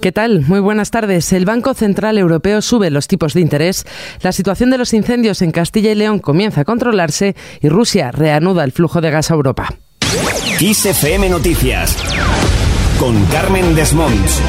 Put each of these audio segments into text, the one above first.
¿Qué tal? Muy buenas tardes. El Banco Central Europeo sube los tipos de interés, la situación de los incendios en Castilla y León comienza a controlarse y Rusia reanuda el flujo de gas a Europa. Noticias con Carmen Desmonts.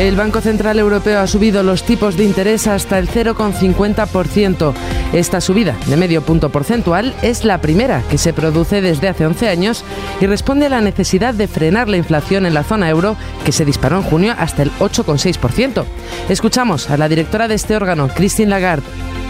El Banco Central Europeo ha subido los tipos de interés hasta el 0,50%. Esta subida de medio punto porcentual es la primera que se produce desde hace 11 años y responde a la necesidad de frenar la inflación en la zona euro que se disparó en junio hasta el 8,6%. Escuchamos a la directora de este órgano, Christine Lagarde.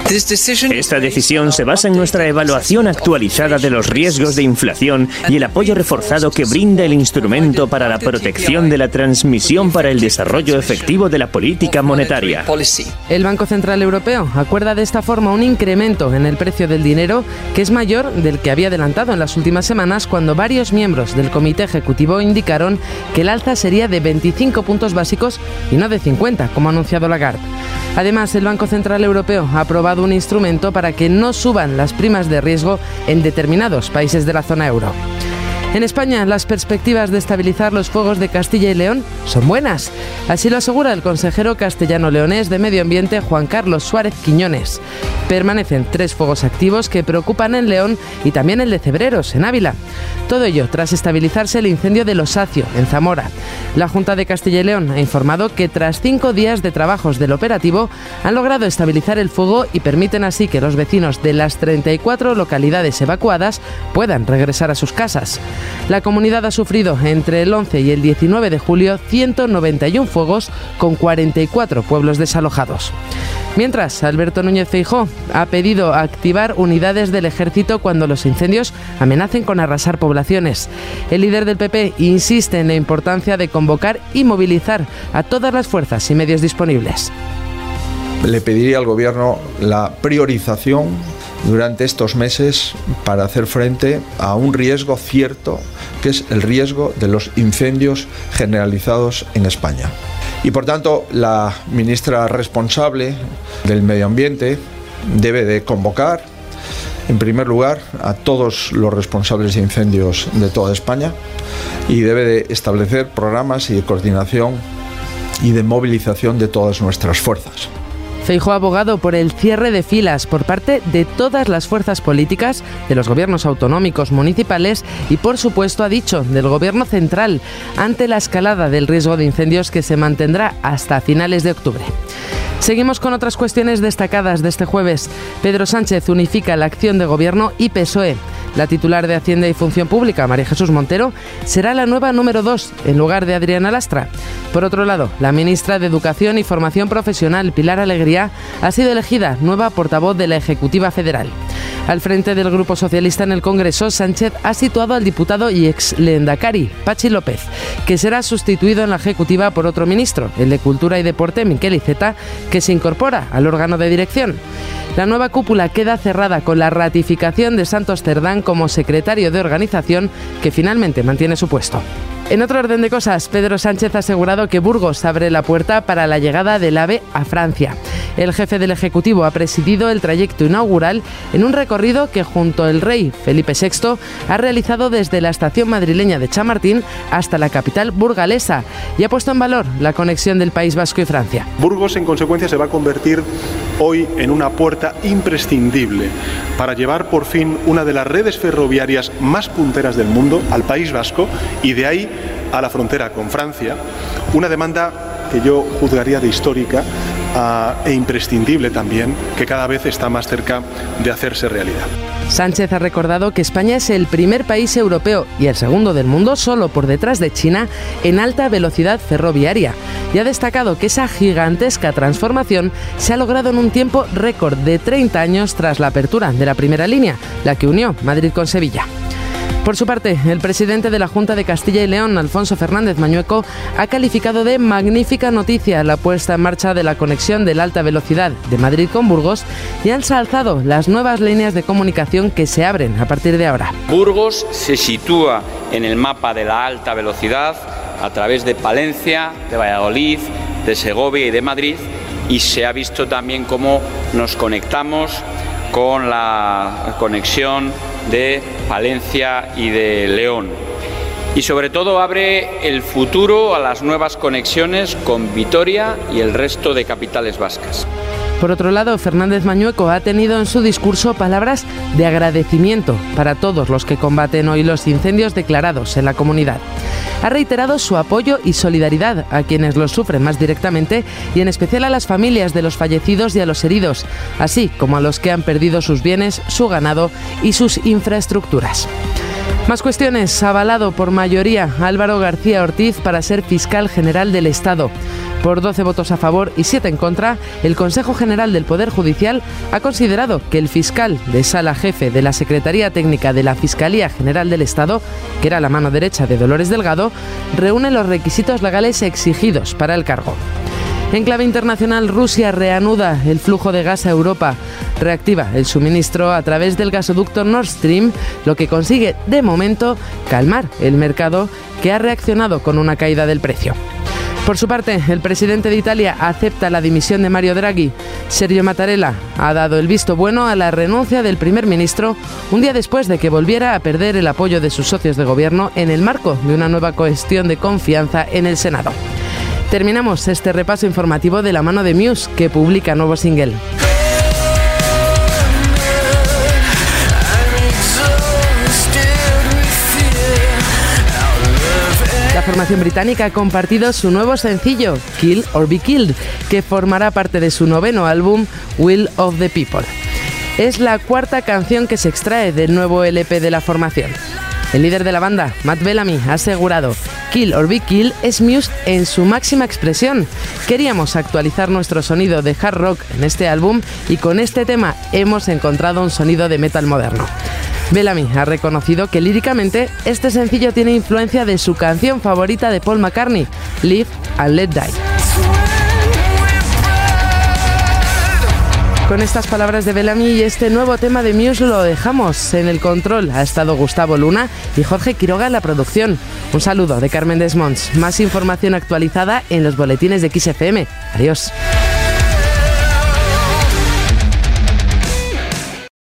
Esta decisión se basa en nuestra evaluación actualizada de los riesgos de inflación y el apoyo reforzado que brinda el instrumento para la protección de la transmisión para el desarrollo efectivo de la política monetaria. El Banco Central Europeo acuerda de esta forma un incremento en el precio del dinero que es mayor del que había adelantado en las últimas semanas cuando varios miembros del Comité Ejecutivo indicaron que el alza sería de 25 puntos básicos y no de 50, como ha anunciado Lagarde. Además, el Banco Central Europeo ha aprobado un instrumento para que no suban las primas de riesgo en determinados países de la zona euro. En España, las perspectivas de estabilizar los fuegos de Castilla y León son buenas. Así lo asegura el consejero castellano-leonés de Medio Ambiente Juan Carlos Suárez Quiñones. Permanecen tres fuegos activos que preocupan en León y también el de Cebreros, en Ávila. Todo ello tras estabilizarse el incendio de Losacio, en Zamora. La Junta de Castilla y León ha informado que tras cinco días de trabajos del operativo han logrado estabilizar el fuego y permiten así que los vecinos de las 34 localidades evacuadas puedan regresar a sus casas. La comunidad ha sufrido entre el 11 y el 19 de julio 191 fuegos con 44 pueblos desalojados. Mientras, Alberto Núñez Feijó ha pedido activar unidades del ejército cuando los incendios amenacen con arrasar poblaciones. El líder del PP insiste en la importancia de convocar y movilizar a todas las fuerzas y medios disponibles. Le pediría al Gobierno la priorización durante estos meses para hacer frente a un riesgo cierto que es el riesgo de los incendios generalizados en España. Y por tanto, la ministra responsable del Medio Ambiente debe de convocar, en primer lugar, a todos los responsables de incendios de toda España y debe de establecer programas y de coordinación y de movilización de todas nuestras fuerzas. Feijóo abogado por el cierre de filas por parte de todas las fuerzas políticas, de los gobiernos autonómicos, municipales y, por supuesto, ha dicho, del gobierno central, ante la escalada del riesgo de incendios que se mantendrá hasta finales de octubre. Seguimos con otras cuestiones destacadas de este jueves. Pedro Sánchez unifica la acción de gobierno y PSOE. La titular de Hacienda y Función Pública, María Jesús Montero, será la nueva número 2 en lugar de Adriana Lastra. Por otro lado, la ministra de Educación y Formación Profesional, Pilar Alegría, ha sido elegida nueva portavoz de la Ejecutiva Federal. Al frente del Grupo Socialista en el Congreso, Sánchez ha situado al diputado y ex lendakari, Pachi López, que será sustituido en la Ejecutiva por otro ministro, el de Cultura y Deporte, Miquel Iceta, que se incorpora al órgano de dirección. La nueva cúpula queda cerrada con la ratificación de Santos Cerdán como secretario de organización, que finalmente mantiene su puesto. En otro orden de cosas, Pedro Sánchez ha asegurado que Burgos abre la puerta para la llegada del AVE a Francia. El jefe del Ejecutivo ha presidido el trayecto inaugural en un recorrido que junto al rey Felipe VI ha realizado desde la estación madrileña de Chamartín hasta la capital burgalesa y ha puesto en valor la conexión del País Vasco y Francia. Burgos, en consecuencia, se va a convertir hoy en una puerta imprescindible para llevar por fin una de las redes ferroviarias más punteras del mundo al País Vasco y de ahí a la frontera con Francia, una demanda que yo juzgaría de histórica ah, e imprescindible también, que cada vez está más cerca de hacerse realidad. Sánchez ha recordado que España es el primer país europeo y el segundo del mundo, solo por detrás de China, en alta velocidad ferroviaria. Y ha destacado que esa gigantesca transformación se ha logrado en un tiempo récord de 30 años tras la apertura de la primera línea, la que unió Madrid con Sevilla. Por su parte, el presidente de la Junta de Castilla y León, Alfonso Fernández Mañueco, ha calificado de magnífica noticia la puesta en marcha de la conexión de la alta velocidad de Madrid con Burgos y ha ensalzado las nuevas líneas de comunicación que se abren a partir de ahora. Burgos se sitúa en el mapa de la alta velocidad a través de Palencia, de Valladolid, de Segovia y de Madrid y se ha visto también cómo nos conectamos con la conexión de Palencia y de León. y sobre todo abre el futuro a las nuevas conexiones con Vitoria y el resto de capitales vascas. Por otro lado, Fernández Mañueco ha tenido en su discurso palabras de agradecimiento para todos los que combaten hoy los incendios declarados en la comunidad. Ha reiterado su apoyo y solidaridad a quienes los sufren más directamente y en especial a las familias de los fallecidos y a los heridos, así como a los que han perdido sus bienes, su ganado y sus infraestructuras. Más cuestiones. Avalado por mayoría Álvaro García Ortiz para ser fiscal general del Estado. Por 12 votos a favor y 7 en contra, el Consejo General del Poder Judicial ha considerado que el fiscal de sala jefe de la Secretaría Técnica de la Fiscalía General del Estado, que era la mano derecha de Dolores Delgado, reúne los requisitos legales exigidos para el cargo. En clave internacional, Rusia reanuda el flujo de gas a Europa, reactiva el suministro a través del gasoducto Nord Stream, lo que consigue de momento calmar el mercado que ha reaccionado con una caída del precio. Por su parte, el presidente de Italia acepta la dimisión de Mario Draghi. Sergio Mattarella ha dado el visto bueno a la renuncia del primer ministro un día después de que volviera a perder el apoyo de sus socios de gobierno en el marco de una nueva cuestión de confianza en el Senado. Terminamos este repaso informativo de la mano de Muse, que publica nuevo single. La formación británica ha compartido su nuevo sencillo, Kill or Be Killed, que formará parte de su noveno álbum, Will of the People. Es la cuarta canción que se extrae del nuevo LP de la formación. El líder de la banda, Matt Bellamy, ha asegurado, Kill or Be Kill es Muse en su máxima expresión. Queríamos actualizar nuestro sonido de hard rock en este álbum y con este tema hemos encontrado un sonido de metal moderno. Bellamy ha reconocido que líricamente este sencillo tiene influencia de su canción favorita de Paul McCartney, Live and Let Die. Con estas palabras de Bellamy y este nuevo tema de Muse lo dejamos. En el control ha estado Gustavo Luna y Jorge Quiroga en la producción. Un saludo de Carmen Desmonts. Más información actualizada en los boletines de XFM. Adiós.